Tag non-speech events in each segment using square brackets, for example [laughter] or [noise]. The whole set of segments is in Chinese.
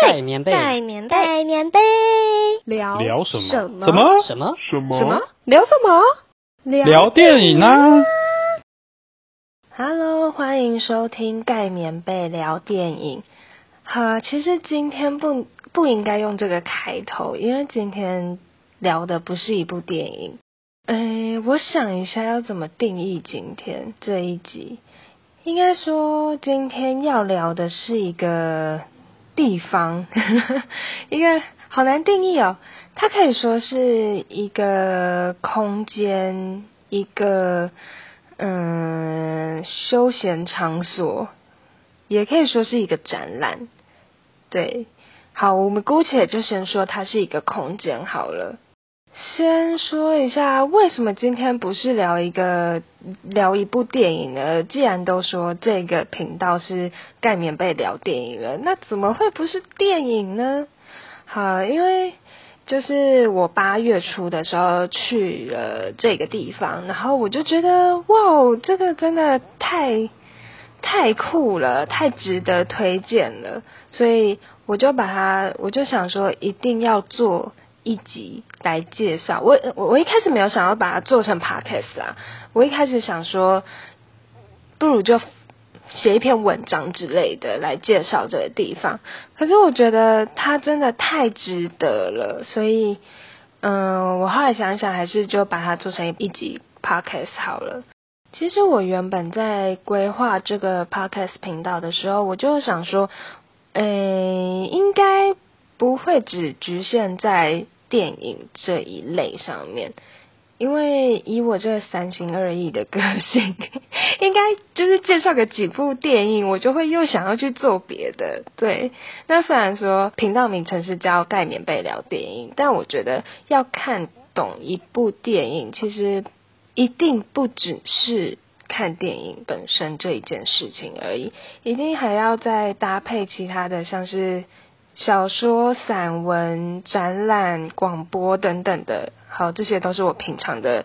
盖棉被，盖棉被，盖棉被，聊聊什么？什么？什么？什么？什么？聊什么？聊聊电影啊！Hello，欢迎收听盖棉被聊电影。好，其实今天不不应该用这个开头，因为今天聊的不是一部电影。诶，我想一下要怎么定义今天这一集。应该说，今天要聊的是一个地方，[laughs] 一个好难定义哦。它可以说是一个空间，一个嗯休闲场所，也可以说是一个展览。对，好，我们姑且就先说它是一个空间好了。先说一下，为什么今天不是聊一个聊一部电影呢？既然都说这个频道是盖棉被聊电影了，那怎么会不是电影呢？好，因为就是我八月初的时候去了这个地方，然后我就觉得哇，这个真的太太酷了，太值得推荐了，所以我就把它，我就想说一定要做。一集来介绍我，我我一开始没有想要把它做成 podcast 啊，我一开始想说，不如就写一篇文章之类的来介绍这个地方。可是我觉得它真的太值得了，所以，嗯，我后来想想，还是就把它做成一集 podcast 好了。其实我原本在规划这个 podcast 频道的时候，我就想说，诶，应该不会只局限在电影这一类上面，因为以我这三心二意的个性，[laughs] 应该就是介绍个几部电影，我就会又想要去做别的。对，那虽然说频道名称是叫盖棉被聊电影，但我觉得要看懂一部电影，其实一定不只是看电影本身这一件事情而已，一定还要再搭配其他的，像是。小说、散文、展览、广播等等的，好，这些都是我平常的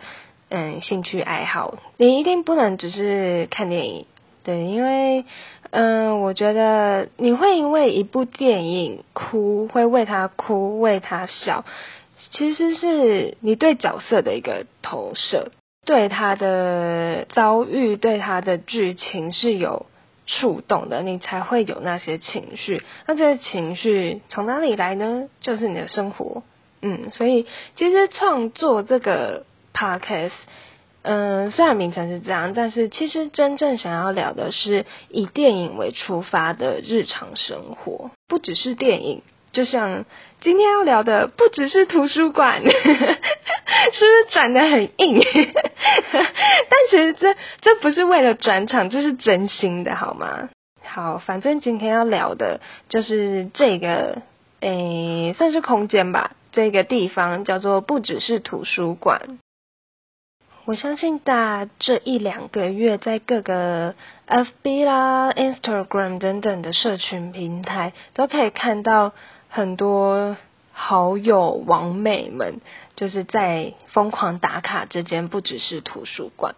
嗯兴趣爱好。你一定不能只是看电影，对，因为嗯，我觉得你会因为一部电影哭，会为他哭，为他笑，其实是你对角色的一个投射，对他的遭遇，对他的剧情是有。触动的，你才会有那些情绪。那这些情绪从哪里来呢？就是你的生活。嗯，所以其实创作这个 podcast，嗯，虽然名称是这样，但是其实真正想要聊的是以电影为出发的日常生活，不只是电影。就像今天要聊的，不只是图书馆，[laughs] 是不是转的很硬？[laughs] 但其实这这不是为了转场，这是真心的，好吗？好，反正今天要聊的就是这个，诶，算是空间吧。这个地方叫做不只是图书馆。我相信大家这一两个月在各个 FB 啦、Instagram 等等的社群平台，都可以看到很多好友网美们，就是在疯狂打卡这间不只是图书馆。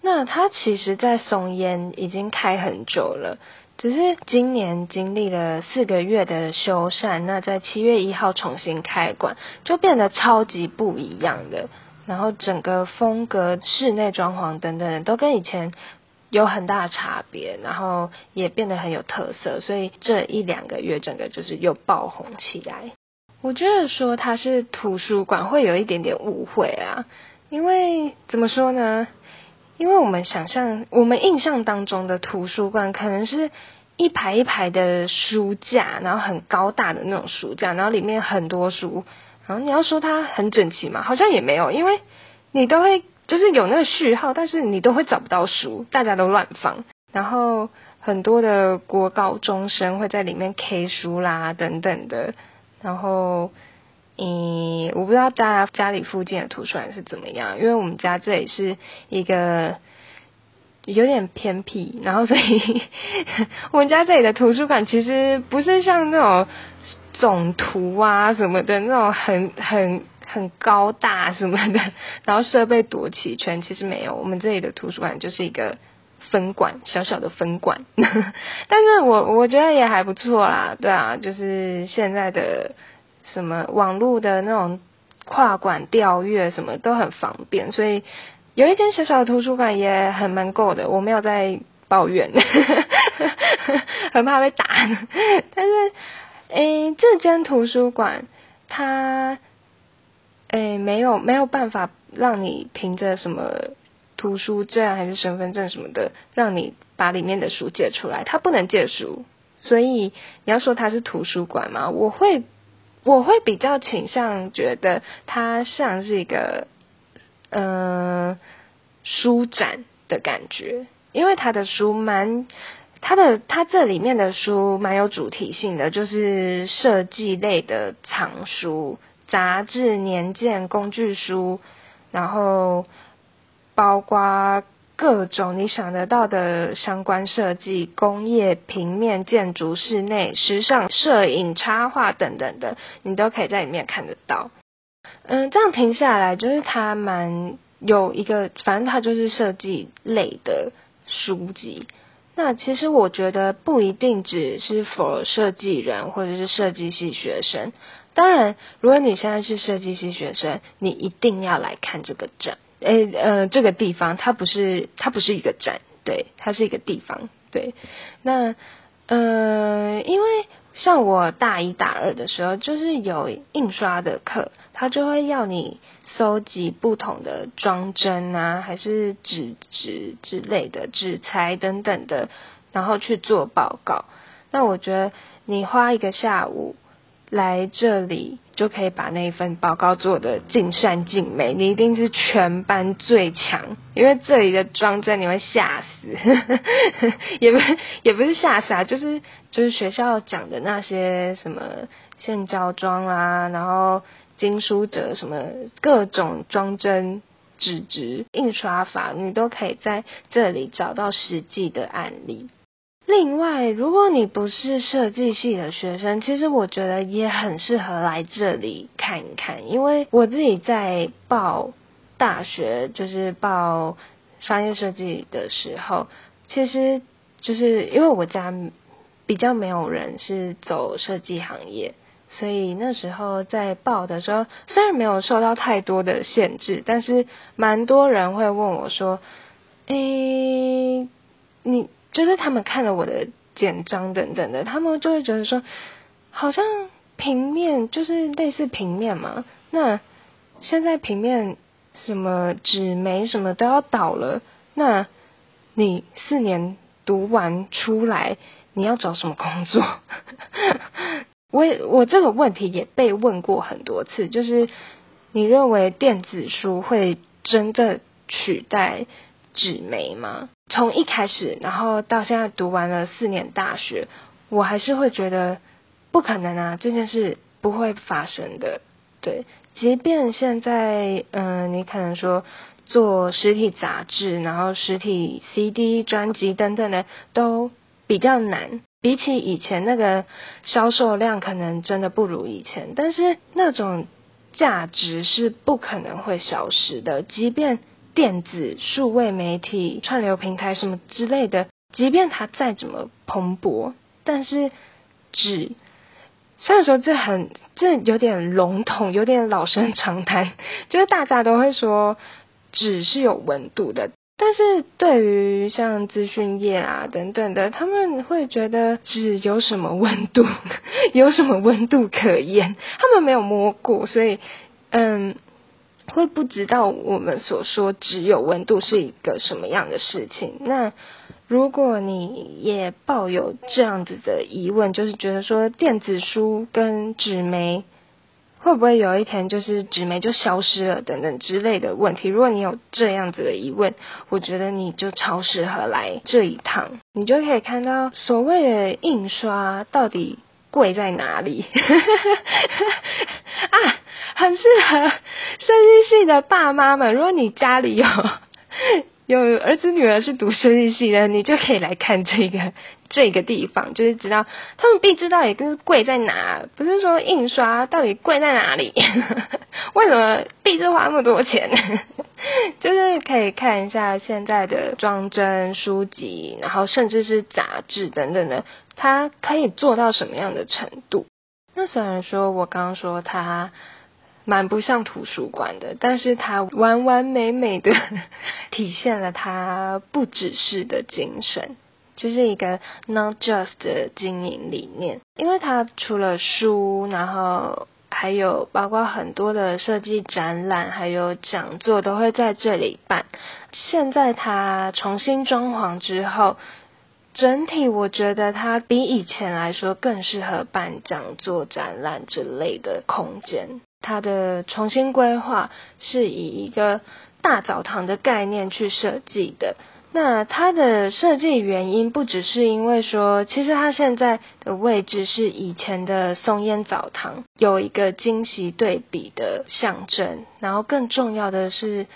那它其实，在松烟已经开很久了，只是今年经历了四个月的修缮，那在七月一号重新开馆，就变得超级不一样的。然后整个风格、室内装潢等等都跟以前有很大的差别，然后也变得很有特色，所以这一两个月整个就是又爆红起来。我觉得说它是图书馆会有一点点误会啊，因为怎么说呢？因为我们想象、我们印象当中的图书馆可能是一排一排的书架，然后很高大的那种书架，然后里面很多书。然后你要说它很整齐嘛，好像也没有，因为你都会就是有那个序号，但是你都会找不到书，大家都乱放。然后很多的国高中生会在里面 K 书啦等等的。然后，嗯，我不知道大家家里附近的图书馆是怎么样，因为我们家这里是一个有点偏僻，然后所以 [laughs] 我们家这里的图书馆其实不是像那种。总图啊什么的那种很很很高大什么的，[laughs] 然后设备多齐全，其实没有。我们这里的图书馆就是一个分馆，小小的分馆。[laughs] 但是我我觉得也还不错啦，对啊，就是现在的什么网络的那种跨馆调阅什么都很方便，所以有一间小小的图书馆也很蛮够的。我没有在抱怨，[laughs] 很怕被打。但是，诶，这间图书馆它。诶，没有没有办法让你凭着什么图书证还是身份证什么的，让你把里面的书借出来。它不能借书，所以你要说它是图书馆嘛？我会我会比较倾向觉得它像是一个嗯书展的感觉，因为他的书蛮它的它这里面的书蛮有主题性的，就是设计类的藏书。杂志、年鉴、工具书，然后包括各种你想得到的相关设计、工业、平面、建筑、室内、时尚、摄影、插画等等的，你都可以在里面看得到。嗯，这样停下来，就是它蛮有一个，反正它就是设计类的书籍。那其实我觉得不一定只是 for 设计人或者是设计系学生。当然，如果你现在是设计系学生，你一定要来看这个展。诶，呃，这个地方它不是它不是一个展，对，它是一个地方，对。那呃，因为像我大一大二的时候，就是有印刷的课，他就会要你搜集不同的装帧啊，还是纸质之类的纸材等等的，然后去做报告。那我觉得你花一个下午。来这里就可以把那一份报告做的尽善尽美，你一定是全班最强，因为这里的装帧你会吓死，[laughs] 也不也不是吓死啊，就是就是学校讲的那些什么线胶装啊，然后经书折什么各种装帧纸质印刷法，你都可以在这里找到实际的案例。另外，如果你不是设计系的学生，其实我觉得也很适合来这里看一看。因为我自己在报大学，就是报商业设计的时候，其实就是因为我家比较没有人是走设计行业，所以那时候在报的时候，虽然没有受到太多的限制，但是蛮多人会问我说：“诶，你？”就是他们看了我的简章等等的，他们就会觉得说，好像平面就是类似平面嘛。那现在平面什么纸媒什么都要倒了，那你四年读完出来，你要找什么工作？[laughs] 我我这个问题也被问过很多次，就是你认为电子书会真的取代？纸媒吗？从一开始，然后到现在读完了四年大学，我还是会觉得不可能啊，这件事不会发生的。对，即便现在，嗯，你可能说做实体杂志，然后实体 CD 专辑等等的都比较难，比起以前那个销售量，可能真的不如以前，但是那种价值是不可能会消失的，即便。电子、数位媒体、串流平台什么之类的，即便它再怎么蓬勃，但是纸，虽然说这很这有点笼统，有点老生常谈，[laughs] 就是大家都会说纸是有温度的，但是对于像资讯业啊等等的，他们会觉得纸有什么温度，[laughs] 有什么温度可言？他们没有摸过，所以嗯。会不知道我们所说只有温度是一个什么样的事情？那如果你也抱有这样子的疑问，就是觉得说电子书跟纸媒会不会有一天就是纸媒就消失了等等之类的问题？如果你有这样子的疑问，我觉得你就超适合来这一趟，你就可以看到所谓的印刷到底。贵在哪里？[laughs] 啊，很适合设计系的爸妈们。如果你家里有 [laughs] 有儿子女儿是读设计系的，你就可以来看这个这个地方，就是知道他们必知道也跟贵在哪。不是说印刷到底贵在哪里？[laughs] 为什么必须花那么多钱？就是可以看一下现在的装帧书籍，然后甚至是杂志等等的，它可以做到什么样的程度？那虽然说我刚刚说它蛮不像图书馆的，但是它完完美美的体现了它不只是的精神，就是一个 not just 的经营理念。因为它除了书，然后还有包括很多的设计展览，还有讲座都会在这里办。现在它重新装潢之后。整体我觉得它比以前来说更适合办讲座、展览之类的空间。它的重新规划是以一个大澡堂的概念去设计的。那它的设计原因不只是因为说，其实它现在的位置是以前的松烟澡堂，有一个惊喜对比的象征。然后更重要的是。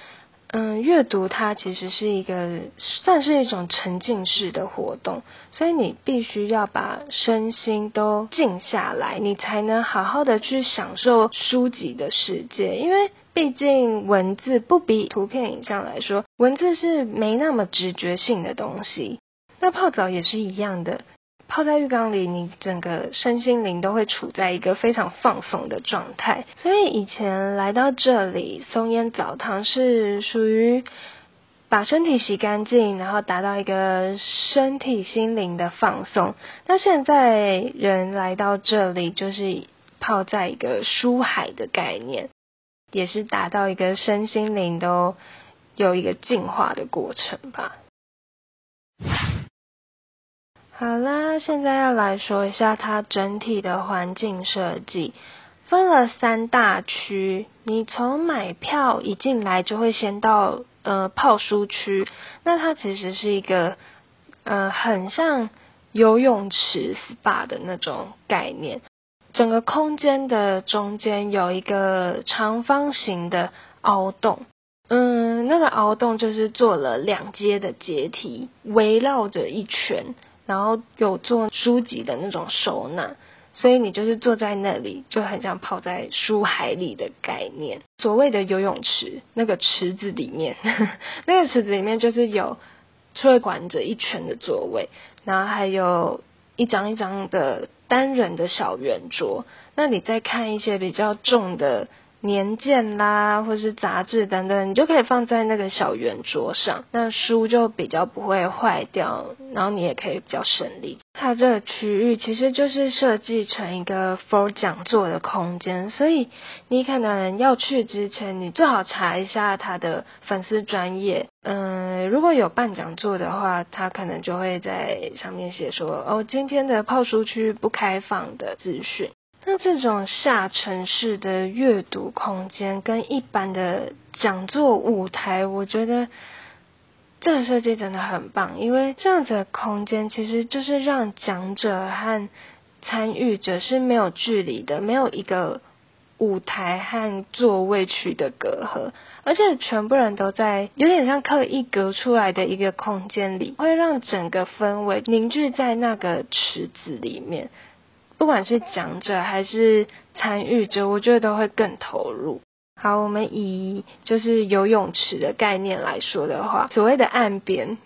嗯，阅读它其实是一个算是一种沉浸式的活动，所以你必须要把身心都静下来，你才能好好的去享受书籍的世界。因为毕竟文字不比图片影像来说，文字是没那么直觉性的东西。那泡澡也是一样的。泡在浴缸里，你整个身心灵都会处在一个非常放松的状态。所以以前来到这里，松烟澡堂是属于把身体洗干净，然后达到一个身体心灵的放松。那现在人来到这里，就是泡在一个书海的概念，也是达到一个身心灵都有一个进化的过程吧。好啦，现在要来说一下它整体的环境设计，分了三大区。你从买票一进来就会先到呃泡书区，那它其实是一个呃很像游泳池 SPA 的那种概念。整个空间的中间有一个长方形的凹洞，嗯，那个凹洞就是做了两阶的阶梯，围绕着一圈。然后有做书籍的那种收纳，所以你就是坐在那里，就很像泡在书海里的概念。所谓的游泳池，那个池子里面，[laughs] 那个池子里面就是有除了管着一圈的座位，然后还有一张一张的单人的小圆桌。那你再看一些比较重的。年鉴啦，或是杂志等等，你就可以放在那个小圆桌上，那书就比较不会坏掉，然后你也可以比较省力。它这个区域其实就是设计成一个 for 讲座的空间，所以你可能要去之前，你最好查一下他的粉丝专业。嗯，如果有办讲座的话，他可能就会在上面写说，哦，今天的泡书区不开放的资讯。那这种下沉式的阅读空间跟一般的讲座舞台，我觉得这个设计真的很棒，因为这样子的空间其实就是让讲者和参与者是没有距离的，没有一个舞台和座位区的隔阂，而且全部人都在有点像刻意隔出来的一个空间里，会让整个氛围凝聚在那个池子里面。不管是讲者还是参与者，我觉得都会更投入。好，我们以就是游泳池的概念来说的话，所谓的岸边，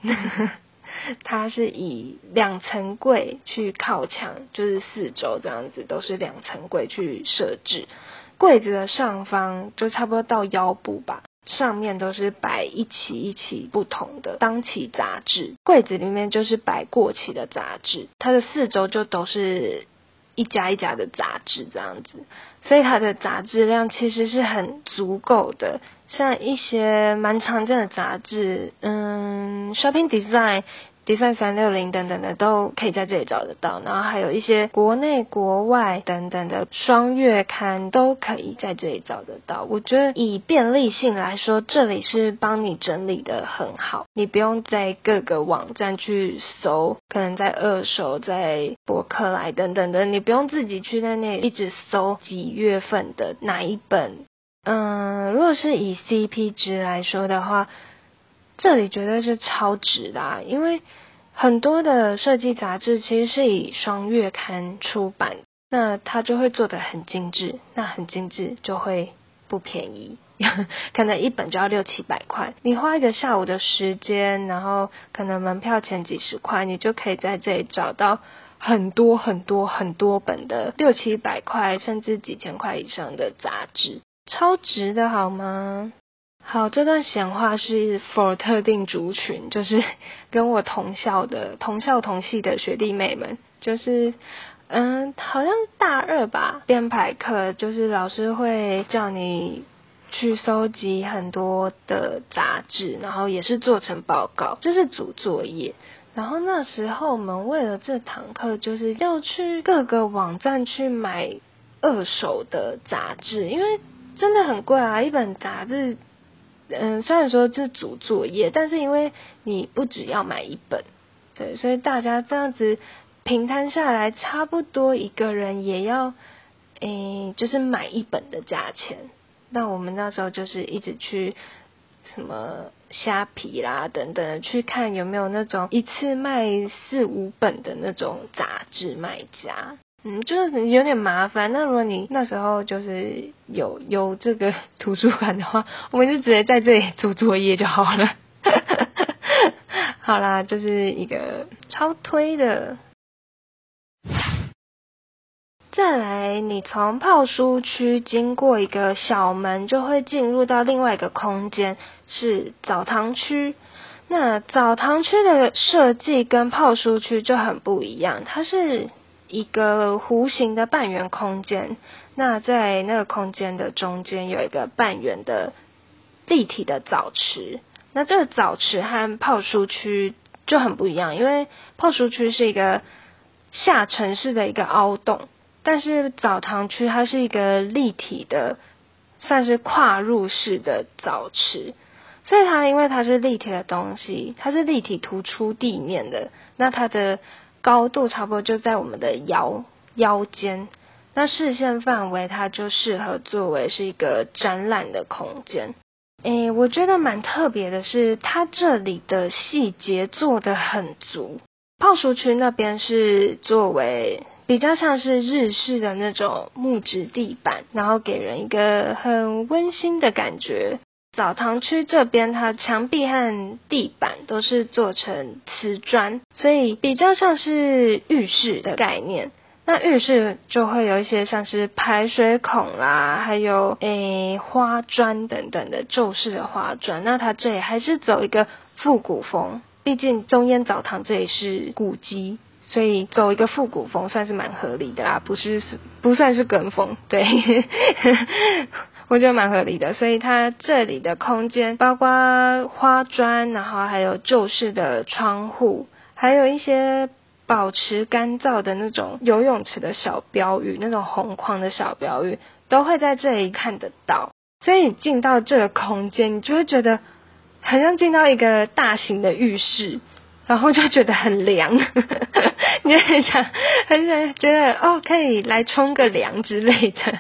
[laughs] 它是以两层柜去靠墙，就是四周这样子都是两层柜去设置。柜子的上方就差不多到腰部吧，上面都是摆一期一期不同的当期杂志，柜子里面就是摆过期的杂志，它的四周就都是。一家一家的杂志这样子，所以它的杂志量其实是很足够的。像一些蛮常见的杂志，嗯，Shopping Design。Design 三六零等等的都可以在这里找得到，然后还有一些国内国外等等的双月刊都可以在这里找得到。我觉得以便利性来说，这里是帮你整理的很好，你不用在各个网站去搜，可能在二手、在博客来等等的，你不用自己去在那一直搜几月份的哪一本。嗯，如果是以 CP 值来说的话。这里绝对是超值的，因为很多的设计杂志其实是以双月刊出版，那它就会做的很精致，那很精致就会不便宜，[laughs] 可能一本就要六七百块。你花一个下午的时间，然后可能门票钱几十块，你就可以在这里找到很多很多很多本的六七百块甚至几千块以上的杂志，超值的好吗？好，这段闲话是 for 特定族群，就是 [laughs] 跟我同校的、同校同系的学弟妹们，就是，嗯，好像大二吧，编排课，就是老师会叫你去收集很多的杂志，然后也是做成报告，这是组作业。然后那时候我们为了这堂课，就是要去各个网站去买二手的杂志，因为真的很贵啊，一本杂志。嗯，虽然说是主作业，但是因为你不只要买一本，对，所以大家这样子平摊下来，差不多一个人也要，诶，就是买一本的价钱。那我们那时候就是一直去什么虾皮啦等等，去看有没有那种一次卖四五本的那种杂志卖家。嗯，就是有点麻烦。那如果你那时候就是有有这个 [laughs] 图书馆的话，我们就直接在这里做作业就好了。[laughs] 好啦，就是一个超推的。再来，你从泡书区经过一个小门，就会进入到另外一个空间，是澡堂区。那澡堂区的设计跟泡书区就很不一样，它是。一个弧形的半圆空间，那在那个空间的中间有一个半圆的立体的澡池。那这个澡池和泡书区就很不一样，因为泡书区是一个下沉式的一个凹洞，但是澡堂区它是一个立体的，算是跨入式的澡池。所以它因为它是立体的东西，它是立体突出地面的，那它的。高度差不多就在我们的腰腰间，那视线范围它就适合作为是一个展览的空间。诶，我觉得蛮特别的是，它这里的细节做的很足。泡书区那边是作为比较像是日式的那种木质地板，然后给人一个很温馨的感觉。澡堂区这边，它墙壁和地板都是做成瓷砖，所以比较像是浴室的概念。那浴室就会有一些像是排水孔啦，还有诶花砖等等的旧式的花砖。那它这里还是走一个复古风，毕竟中烟澡堂这里是古迹，所以走一个复古风算是蛮合理的啦，不是不算是跟风，对。我觉得蛮合理的，所以它这里的空间包括花砖，然后还有旧式的窗户，还有一些保持干燥的那种游泳池的小标语，那种红框的小标语都会在这里看得到。所以你进到这个空间，你就会觉得好像进到一个大型的浴室。然后就觉得很凉，你 [laughs] 就很想很想觉得哦，可以来冲个凉之类的。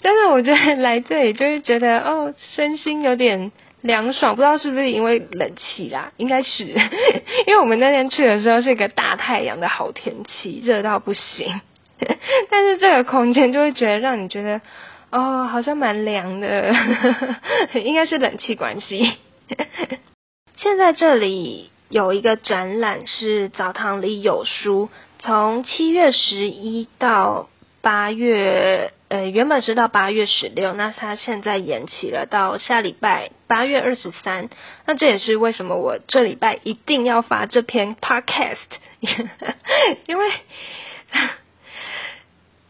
真的，我觉得来这里就是觉得哦，身心有点凉爽，不知道是不是因为冷气啦，应该是，[laughs] 因为我们那天去的时候是一个大太阳的好天气，热到不行。[laughs] 但是这个空间就会觉得让你觉得哦，好像蛮凉的，应该是冷气关系。现在这里。有一个展览是澡堂里有书，从七月十一到八月，呃，原本是到八月十六，那它现在延期了到下礼拜八月二十三。那这也是为什么我这礼拜一定要发这篇 podcast，[laughs] 因为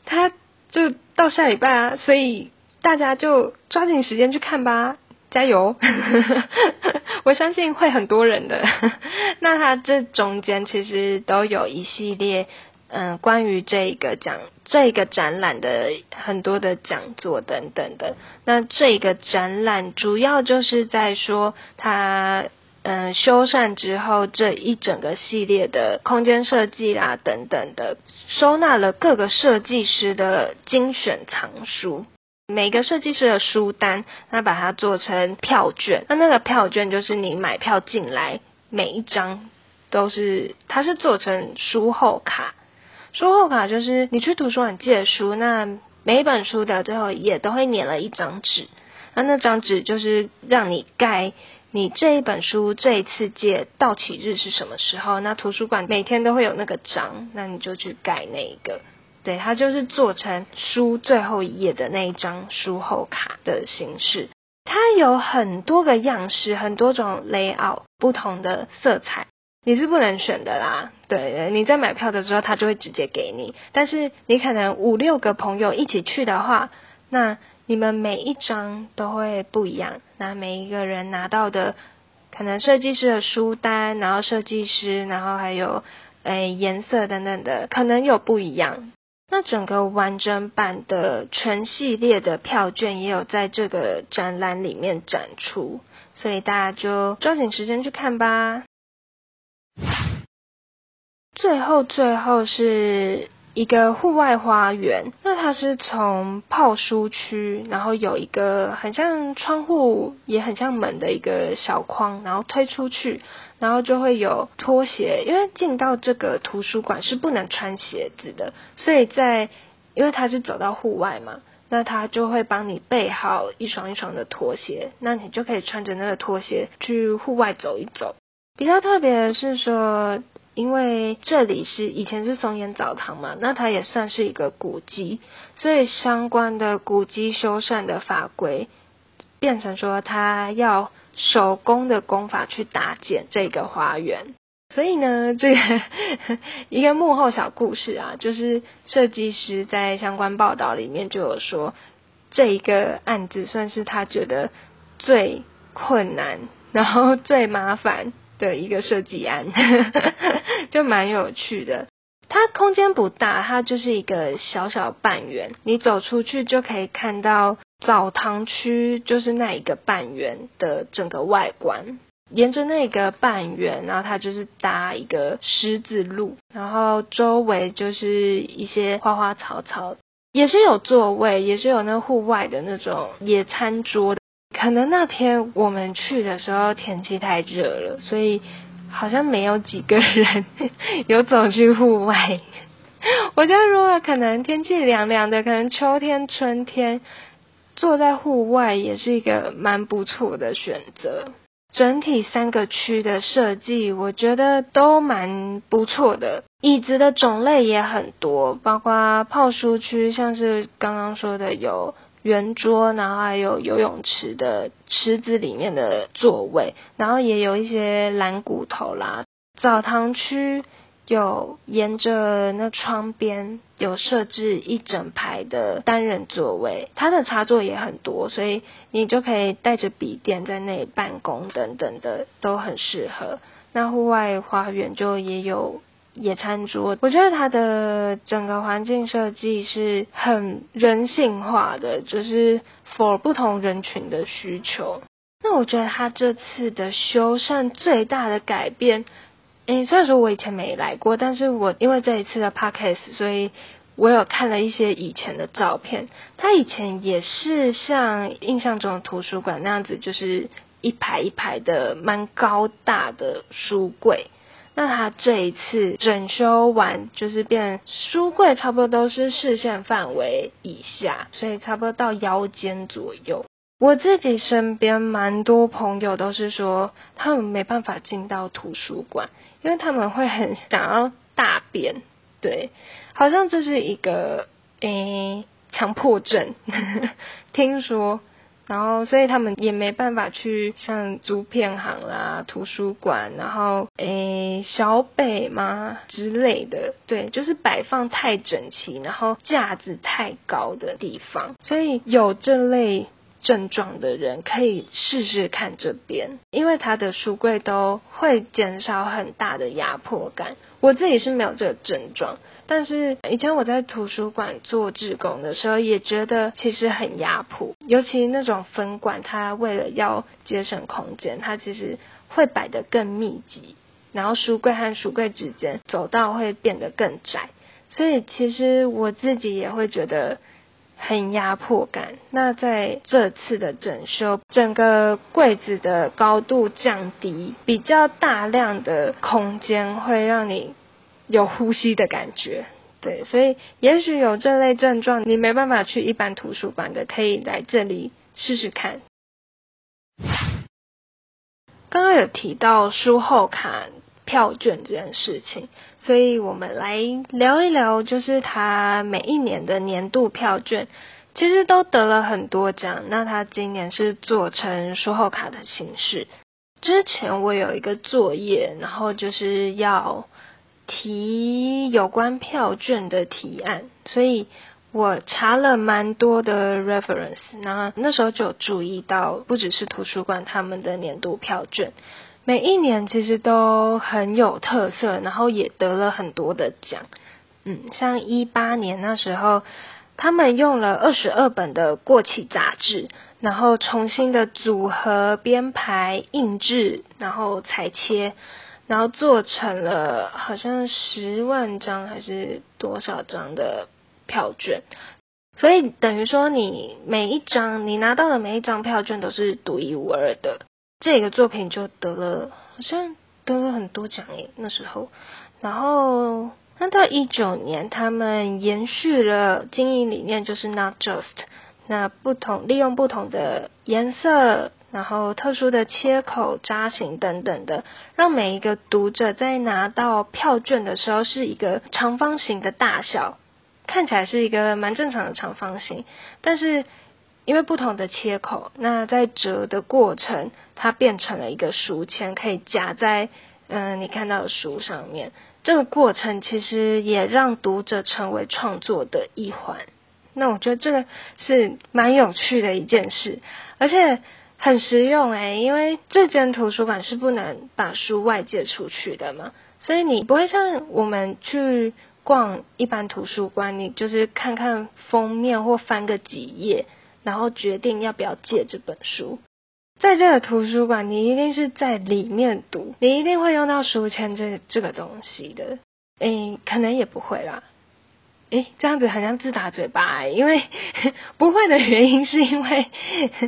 他就到下礼拜啊，所以大家就抓紧时间去看吧。加油！[laughs] 我相信会很多人的。[laughs] 那它这中间其实都有一系列，嗯，关于这一个讲这个展览的很多的讲座等等的。那这个展览主要就是在说它，嗯，修缮之后这一整个系列的空间设计啦等等的，收纳了各个设计师的精选藏书。每个设计师的书单，那把它做成票券，那那个票券就是你买票进来，每一张都是，它是做成书后卡。书后卡就是你去图书馆借书，那每一本书的最后一页都会粘了一张纸，那那张纸就是让你盖你这一本书这一次借到期日是什么时候。那图书馆每天都会有那个章，那你就去盖那一个。对，它就是做成书最后一页的那一张书后卡的形式。它有很多个样式，很多种 layout，不同的色彩。你是不能选的啦，对，你在买票的时候，他就会直接给你。但是你可能五六个朋友一起去的话，那你们每一张都会不一样。那每一个人拿到的，可能设计师的书单，然后设计师，然后还有诶颜色等等的，可能有不一样。那整个完整版的全系列的票券也有在这个展览里面展出，所以大家就抓紧时间去看吧。最后，最后是一个户外花园。那它是从泡书区，然后有一个很像窗户，也很像门的一个小框，然后推出去，然后就会有拖鞋。因为进到这个图书馆是不能穿鞋子的，所以在因为它是走到户外嘛，那他就会帮你备好一双一双的拖鞋，那你就可以穿着那个拖鞋去户外走一走。比较特别的是说。因为这里是以前是松岩澡堂嘛，那它也算是一个古迹，所以相关的古迹修缮的法规变成说，它要手工的工法去搭建这个花园。所以呢，这个 [laughs] 一个幕后小故事啊，就是设计师在相关报道里面就有说，这一个案子算是他觉得最困难，然后最麻烦。的一个设计案，[laughs] 就蛮有趣的。它空间不大，它就是一个小小半圆。你走出去就可以看到澡堂区，就是那一个半圆的整个外观。沿着那个半圆，然后它就是搭一个十字路，然后周围就是一些花花草草，也是有座位，也是有那户外的那种野餐桌。可能那天我们去的时候天气太热了，所以好像没有几个人 [laughs] 有走去户外。我觉得如果可能天气凉凉的，可能秋天、春天坐在户外也是一个蛮不错的选择。整体三个区的设计，我觉得都蛮不错的。椅子的种类也很多，包括泡书区，像是刚刚说的有。圆桌，然后还有游泳池的池子里面的座位，然后也有一些蓝骨头啦。澡堂区有沿着那窗边有设置一整排的单人座位，它的插座也很多，所以你就可以带着笔电在那里办公等等的，都很适合。那户外花园就也有。野餐桌，我觉得它的整个环境设计是很人性化的，就是 for 不同人群的需求。那我觉得它这次的修缮最大的改变，诶，虽然说我以前没来过，但是我因为这一次的 podcast，所以我有看了一些以前的照片。它以前也是像印象中的图书馆那样子，就是一排一排的蛮高大的书柜。那他这一次整修完，就是变书柜差不多都是视线范围以下，所以差不多到腰间左右。我自己身边蛮多朋友都是说，他们没办法进到图书馆，因为他们会很想要大便，对，好像这是一个诶强迫症，[laughs] 听说。然后，所以他们也没办法去像租片行啦、图书馆，然后诶小北嘛之类的，对，就是摆放太整齐，然后架子太高的地方。所以有这类症状的人可以试试看这边，因为它的书柜都会减少很大的压迫感。我自己是没有这个症状。但是以前我在图书馆做志工的时候，也觉得其实很压迫，尤其那种分馆，它为了要节省空间，它其实会摆得更密集，然后书柜和书柜之间走道会变得更窄，所以其实我自己也会觉得很压迫感。那在这次的整修，整个柜子的高度降低，比较大量的空间会让你。有呼吸的感觉，对，所以也许有这类症状，你没办法去一般图书馆的，可以来这里试试看。刚刚有提到书后卡票券这件事情，所以我们来聊一聊，就是他每一年的年度票券，其实都得了很多奖。那他今年是做成书后卡的形式。之前我有一个作业，然后就是要提有关票券的提案，所以。我查了蛮多的 reference，那那时候就有注意到，不只是图书馆他们的年度票券，每一年其实都很有特色，然后也得了很多的奖。嗯，像一八年那时候，他们用了二十二本的过期杂志，然后重新的组合编排、印制，然后裁切，然后做成了好像十万张还是多少张的。票券，所以等于说你每一张你拿到的每一张票券都是独一无二的。这个作品就得了，好像得了很多奖诶，那时候。然后那到一九年，他们延续了经营理念，就是 Not Just，那不同利用不同的颜色，然后特殊的切口、扎型等等的，让每一个读者在拿到票券的时候是一个长方形的大小。看起来是一个蛮正常的长方形，但是因为不同的切口，那在折的过程，它变成了一个书签，可以夹在嗯你看到的书上面。这个过程其实也让读者成为创作的一环。那我觉得这个是蛮有趣的一件事，而且很实用诶，因为这间图书馆是不能把书外借出去的嘛，所以你不会像我们去。逛一般图书馆，你就是看看封面或翻个几页，然后决定要不要借这本书。在这个图书馆，你一定是在里面读，你一定会用到书签这这个东西的。诶，可能也不会啦。诶，这样子好像自打嘴巴，因为 [laughs] 不会的原因是因为，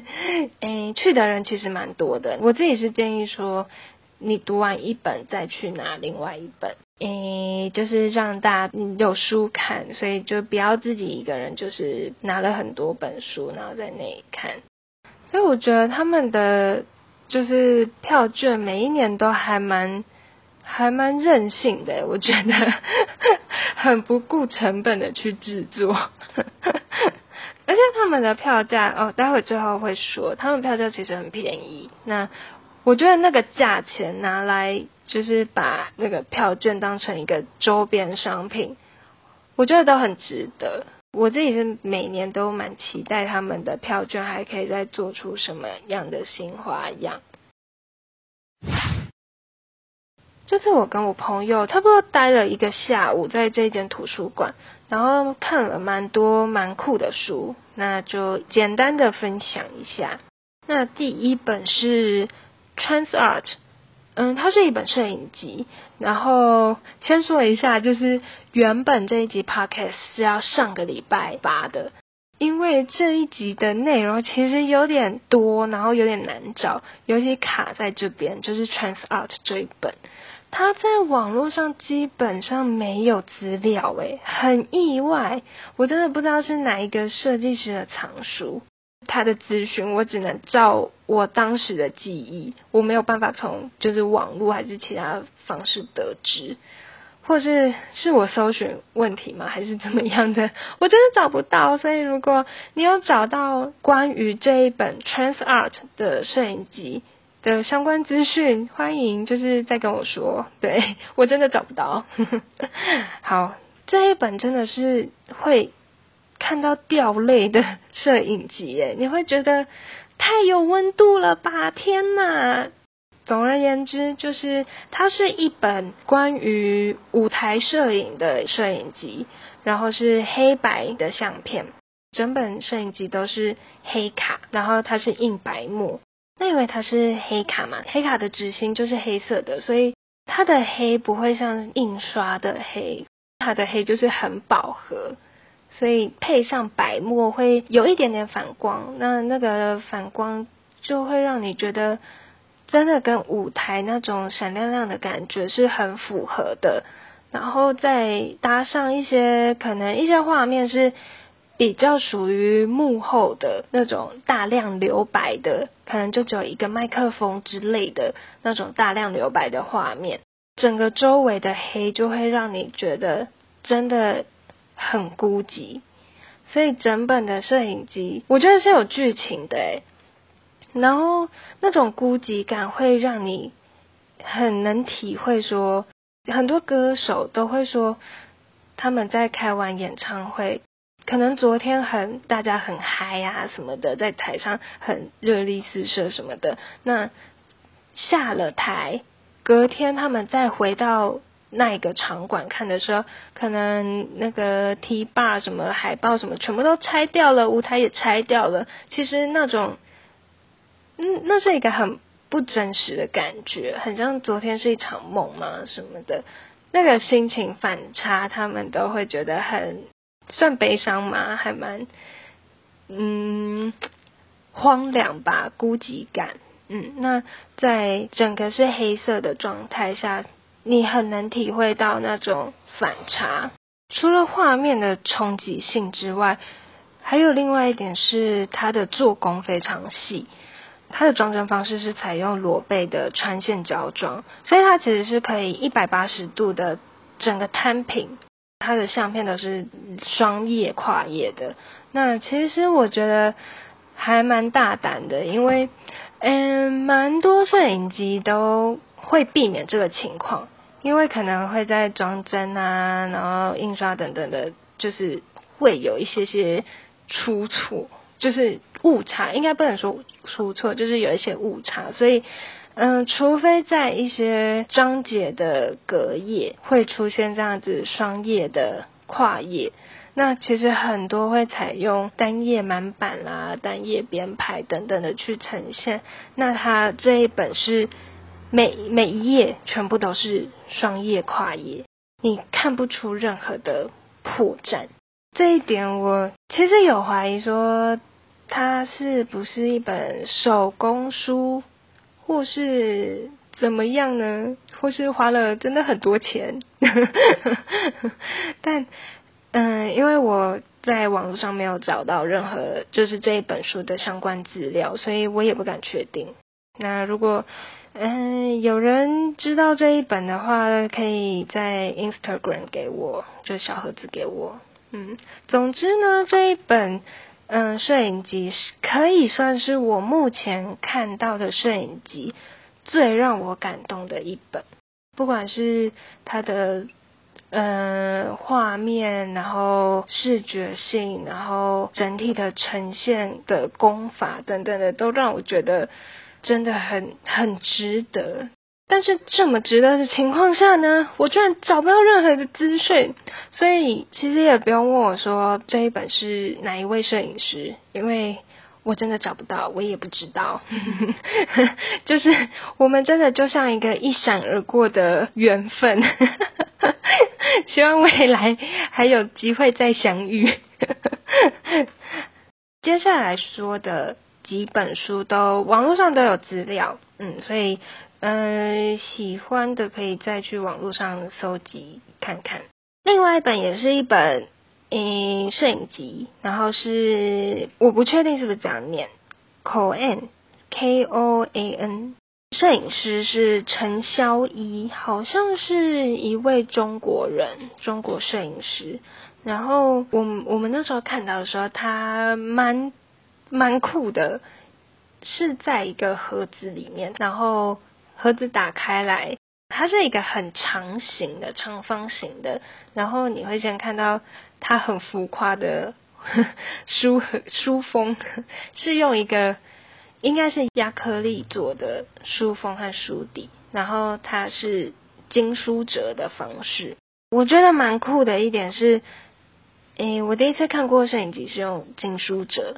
[laughs] 诶，去的人其实蛮多的。我自己是建议说。你读完一本再去拿另外一本，诶，就是让大家有书看，所以就不要自己一个人就是拿了很多本书，然后在那里看。所以我觉得他们的就是票券每一年都还蛮还蛮任性的，我觉得 [laughs] 很不顾成本的去制作，而且他们的票价哦，待会最后会说，他们票价其实很便宜。那我觉得那个价钱拿来就是把那个票券当成一个周边商品，我觉得都很值得。我自己是每年都蛮期待他们的票券还可以再做出什么样的新花样。这次我跟我朋友差不多待了一个下午在这间图书馆，然后看了蛮多蛮酷的书，那就简单的分享一下。那第一本是。Trans Art，嗯，它是一本摄影集。然后先说一下，就是原本这一集 Podcast 是要上个礼拜发的，因为这一集的内容其实有点多，然后有点难找，尤其卡在这边，就是 Trans Art 这一本，它在网络上基本上没有资料，诶，很意外，我真的不知道是哪一个设计师的藏书。他的咨询，我只能照我当时的记忆，我没有办法从就是网络还是其他方式得知，或是是我搜寻问题吗，还是怎么样的？我真的找不到。所以如果你有找到关于这一本 Trans Art 的摄影集的相关资讯，欢迎就是再跟我说。对我真的找不到。[laughs] 好，这一本真的是会。看到掉泪的摄影集，耶，你会觉得太有温度了吧？天哪！总而言之，就是它是一本关于舞台摄影的摄影集，然后是黑白的相片，整本摄影集都是黑卡，然后它是印白墨。那因为它是黑卡嘛，黑卡的纸芯就是黑色的，所以它的黑不会像印刷的黑，它的黑就是很饱和。所以配上白墨会有一点点反光，那那个反光就会让你觉得真的跟舞台那种闪亮亮的感觉是很符合的。然后再搭上一些可能一些画面是比较属于幕后的那种大量留白的，可能就只有一个麦克风之类的那种大量留白的画面，整个周围的黑就会让你觉得真的很孤寂。所以整本的摄影机，我觉得是有剧情的，然后那种孤寂感会让你很能体会说。很多歌手都会说，他们在开完演唱会，可能昨天很大家很嗨呀什么的，在台上很热力四射什么的。那下了台，隔天他们再回到那一个场馆看的时候，可能那个 T bar 什么海报什么全部都拆掉了，舞台也拆掉了。其实那种，嗯，那是一个很。不真实的感觉，很像昨天是一场梦嘛什么的，那个心情反差，他们都会觉得很算悲伤吗？还蛮嗯荒凉吧，孤寂感。嗯，那在整个是黑色的状态下，你很能体会到那种反差。除了画面的冲击性之外，还有另外一点是它的做工非常细。它的装帧方式是采用裸背的穿线胶装，所以它其实是可以一百八十度的整个摊平。它的相片都是双页跨页的。那其实我觉得还蛮大胆的，因为嗯，蛮多摄影机都会避免这个情况，因为可能会在装帧啊，然后印刷等等的，就是会有一些些出错。就是误差，应该不能说出错，就是有一些误差。所以，嗯，除非在一些章节的隔页会出现这样子双页的跨页，那其实很多会采用单页满版啦、单页编排等等的去呈现。那它这一本是每每一页全部都是双页跨页，你看不出任何的破绽。这一点我其实有怀疑，说它是不是一本手工书，或是怎么样呢？或是花了真的很多钱？[laughs] 但嗯，因为我在网络上没有找到任何就是这一本书的相关资料，所以我也不敢确定。那如果嗯有人知道这一本的话，可以在 Instagram 给我，就小盒子给我。嗯，总之呢，这一本嗯摄影集可以算是我目前看到的摄影集最让我感动的一本，不管是它的嗯画面，然后视觉性，然后整体的呈现的功法等等的，都让我觉得真的很很值得。但是这么值得的情况下呢，我居然找不到任何的资讯，所以其实也不用问我说这一本是哪一位摄影师，因为我真的找不到，我也不知道。[laughs] 就是我们真的就像一个一闪而过的缘分，[laughs] 希望未来还有机会再相遇。[laughs] 接下来说的几本书都网络上都有资料，嗯，所以。嗯，喜欢的可以再去网络上搜集看看。另外一本也是一本嗯摄影集，然后是我不确定是不是这样念，Koan K O A N，摄影师是陈潇一，好像是一位中国人，中国摄影师。然后我我们那时候看到的时候，他蛮蛮酷的，是在一个盒子里面，然后。盒子打开来，它是一个很长形的长方形的，然后你会先看到它很浮夸的 [laughs] 书书封，是用一个应该是亚克力做的书封和书底，然后它是金书折的方式，我觉得蛮酷的一点是，诶，我第一次看过摄影机是用金书折，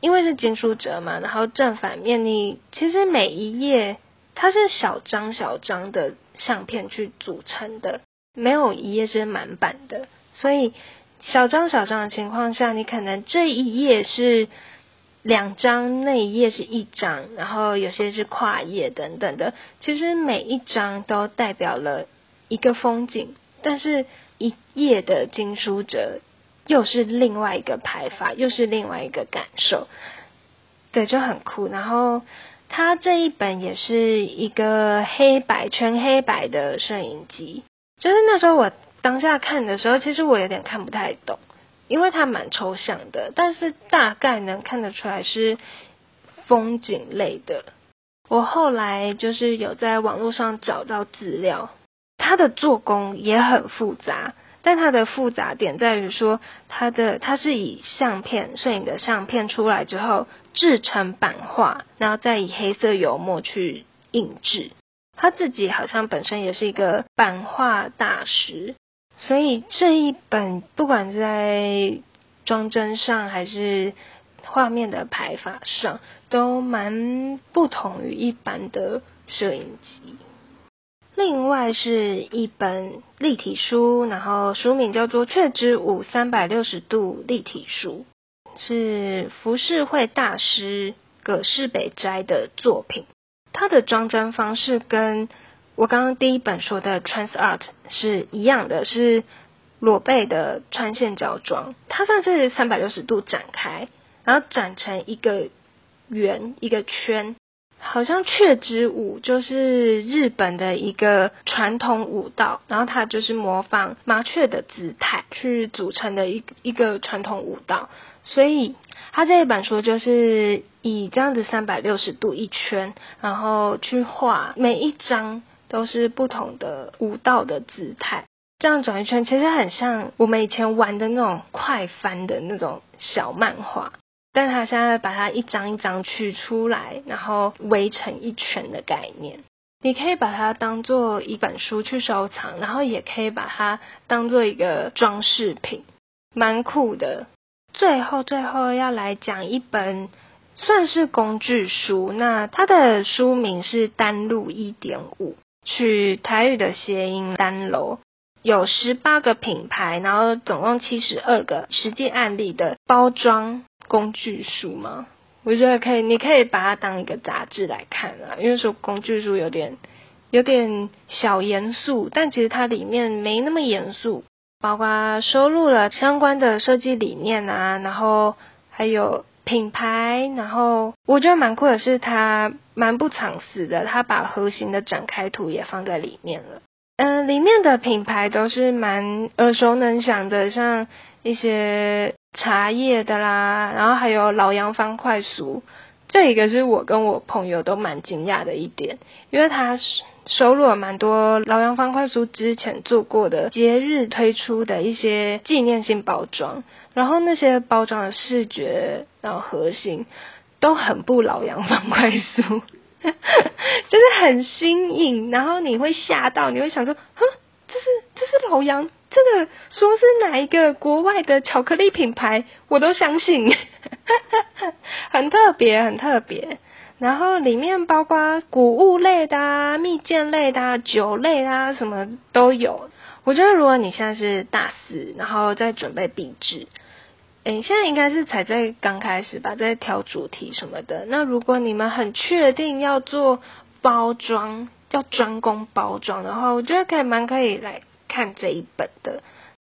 因为是金书折嘛，然后正反面你其实每一页。它是小张小张的相片去组成的，没有一页是满版的，所以小张小张的情况下，你可能这一页是两张，那一页是一张，然后有些是跨页等等的，其实每一张都代表了一个风景但是一页的经书者又是另外一个拍法，又是另外一个感受，对，就很酷。然后他这一本也是一个黑白全黑白的摄影机，就是那时候我当下看的时候，其实我有点看不太懂，因为它蛮抽象的，但是大概能看得出来是风景类的。我后来就是有在网络上找到资料，它的做工也很复杂，但它的复杂点在于说，它的它是以相片摄影的相片出来之后制成版画，然后再以黑色油墨去印制。他自己好像本身也是一个版画大师，所以这一本不管在装帧上还是。画面的排法上都蛮不同于一般的摄影机。另外是一本立体书，然后书名叫做《雀之舞三百六十度立体书》，是浮世绘大师葛饰北斋的作品。它的装帧方式跟我刚刚第一本说的 Trans Art 是一样的，是裸背的穿线胶装。它算是三百六十度展开。然后展成一个圆一个圈，好像雀之舞就是日本的一个传统舞蹈，然后它就是模仿麻雀的姿态去组成的一一个传统舞蹈，所以它这一本书就是以这样子三百六十度一圈，然后去画每一张都是不同的舞蹈的姿态，这样转一圈其实很像我们以前玩的那种快翻的那种小漫画。但他现在把它一张一张取出来，然后围成一圈的概念，你可以把它当做一本书去收藏，然后也可以把它当做一个装饰品，蛮酷的。最后，最后要来讲一本算是工具书，那它的书名是《单路一点五》，取台语的谐音“单楼”，有十八个品牌，然后总共七十二个实际案例的包装。工具书吗？我觉得可以，你可以把它当一个杂志来看啊。因为说工具书有点有点小严肃，但其实它里面没那么严肃，包括收录了相关的设计理念啊，然后还有品牌，然后我觉得蛮酷的是它蛮不藏私的，它把核心的展开图也放在里面了。嗯，里面的品牌都是蛮耳熟能详的，像一些。茶叶的啦，然后还有老洋方块酥，这一个是我跟我朋友都蛮惊讶的一点，因为它收录了蛮多老洋方块酥之前做过的节日推出的一些纪念性包装，然后那些包装的视觉然后核心都很不老洋方块酥，[laughs] 就是很新颖，然后你会吓到，你会想说，哼，这是这是老杨。真的说是哪一个国外的巧克力品牌，我都相信，[laughs] 很特别，很特别。然后里面包括谷物类的、啊、蜜饯类的、啊、酒类啊，什么都有。我觉得如果你现在是大四，然后在准备笔制，诶，现在应该是才在刚开始吧，在挑主题什么的。那如果你们很确定要做包装，要专攻包装的话，我觉得可以蛮可以来。看这一本的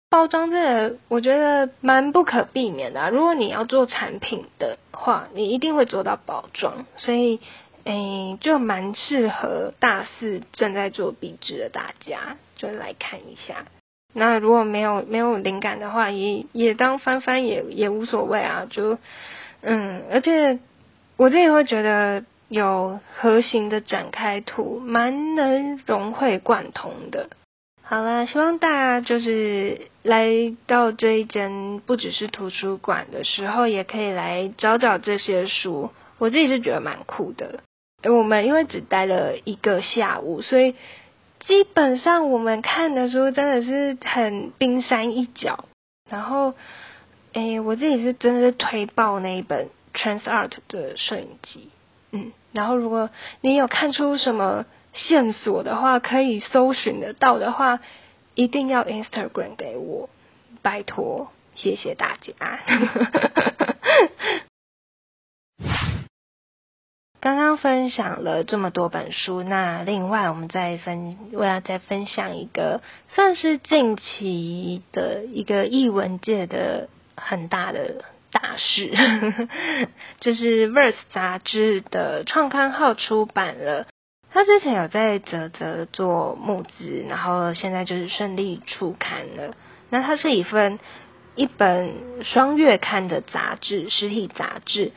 包装，这个我觉得蛮不可避免的。如果你要做产品的话，你一定会做到包装，所以诶，就蛮适合大四正在做笔制的大家，就来看一下。那如果没有没有灵感的话，也也当翻翻也也无所谓啊。就嗯，而且我自己会觉得有核心的展开图，蛮能融会贯通的。好了，希望大家就是来到这一间不只是图书馆的时候，也可以来找找这些书。我自己是觉得蛮酷的。我们因为只待了一个下午，所以基本上我们看的书真的是很冰山一角。然后，诶，我自己是真的是推爆那一本 Trans Art 的摄影机。嗯，然后如果你有看出什么？线索的话，可以搜寻得到的话，一定要 Instagram 给我，拜托，谢谢大家。[laughs] 刚刚分享了这么多本书，那另外我们再分，我要再分享一个算是近期的一个译文界的很大的大事，[laughs] 就是《Verse》杂志的创刊号出版了。他之前有在泽泽做募资，然后现在就是顺利出刊了。那它是一份一本双月刊的杂志，实体杂志。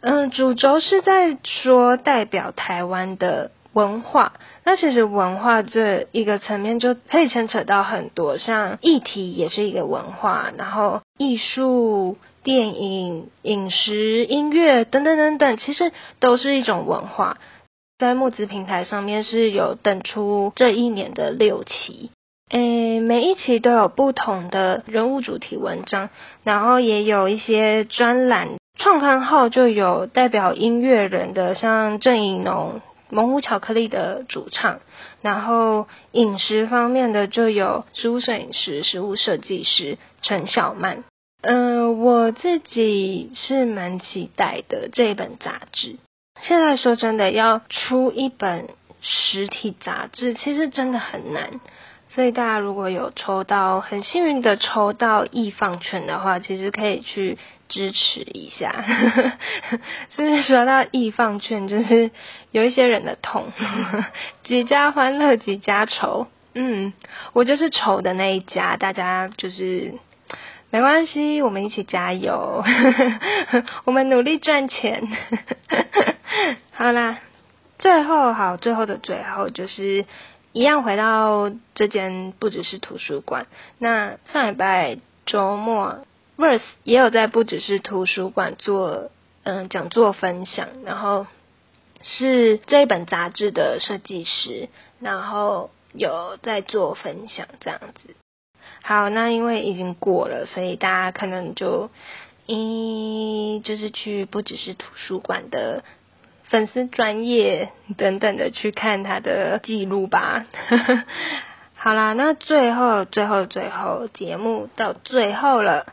嗯，主轴是在说代表台湾的文化。那其实文化这一个层面就可以牵扯到很多，像议题也是一个文化，然后艺术、电影、饮食、音乐等等等等，其实都是一种文化。在募资平台上面是有等出这一年的六期，诶，每一期都有不同的人物主题文章，然后也有一些专栏。创刊号就有代表音乐人的，像郑怡农、猛虎巧克力的主唱，然后饮食方面的就有食物摄影师、食物设计师陈小曼。嗯，我自己是蛮期待的这一本杂志。现在说真的，要出一本实体杂志，其实真的很难。所以大家如果有抽到，很幸运的抽到易放券的话，其实可以去支持一下。[laughs] 就是说到易放券，就是有一些人的痛，[laughs] 几家欢乐几家愁。嗯，我就是愁的那一家，大家就是没关系，我们一起加油，[laughs] 我们努力赚钱。[laughs] 好啦，最后好，最后的最后就是一样回到这间不只是图书馆。那上礼拜周末，Verse 也有在不只是图书馆做嗯讲座分享，然后是这一本杂志的设计师，然后有在做分享这样子。好，那因为已经过了，所以大家可能就一就是去不只是图书馆的。粉丝专业等等的去看他的记录吧。[laughs] 好啦，那最后最后最后节目到最后了。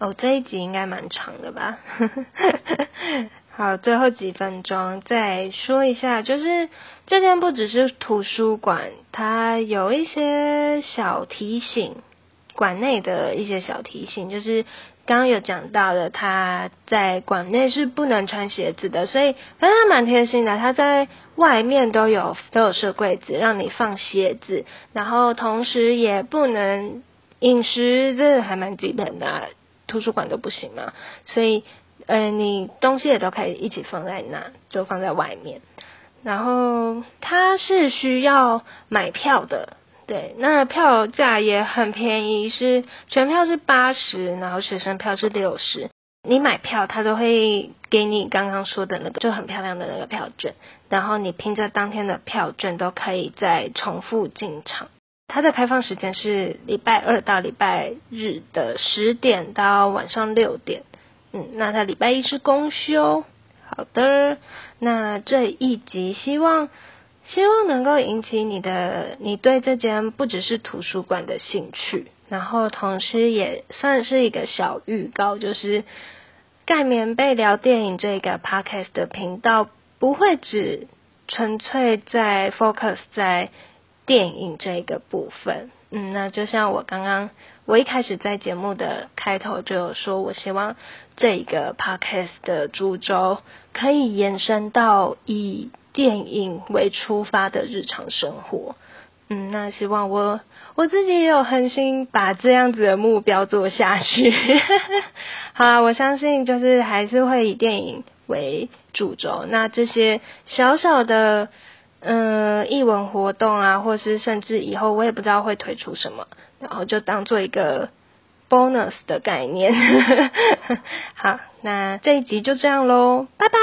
哦，这一集应该蛮长的吧？[laughs] 好，最后几分钟再说一下，就是这间不只是图书馆，它有一些小提醒，馆内的一些小提醒，就是。刚刚有讲到的，他在馆内是不能穿鞋子的，所以反正他蛮贴心的，他在外面都有都有设柜子让你放鞋子，然后同时也不能饮食，这还蛮基本的，图书馆都不行嘛，所以呃你东西也都可以一起放在那，就放在外面，然后他是需要买票的。对，那票价也很便宜，是全票是八十，然后学生票是六十。你买票，他都会给你刚刚说的那个就很漂亮的那个票券，然后你凭着当天的票券都可以再重复进场。它的开放时间是礼拜二到礼拜日的十点到晚上六点。嗯，那他礼拜一是公休。好的，那这一集希望。希望能够引起你的你对这间不只是图书馆的兴趣，然后同时也算是一个小预告，就是盖棉被聊电影这个 podcast 的频道不会只纯粹在 focus 在电影这个部分。嗯，那就像我刚刚我一开始在节目的开头就有说，我希望这个 podcast 的主轴可以延伸到以。电影为出发的日常生活，嗯，那希望我我自己也有恒心把这样子的目标做下去。[laughs] 好啦，我相信就是还是会以电影为主轴，那这些小小的嗯译文活动啊，或是甚至以后我也不知道会推出什么，然后就当做一个 bonus 的概念。[laughs] 好，那这一集就这样喽，拜拜。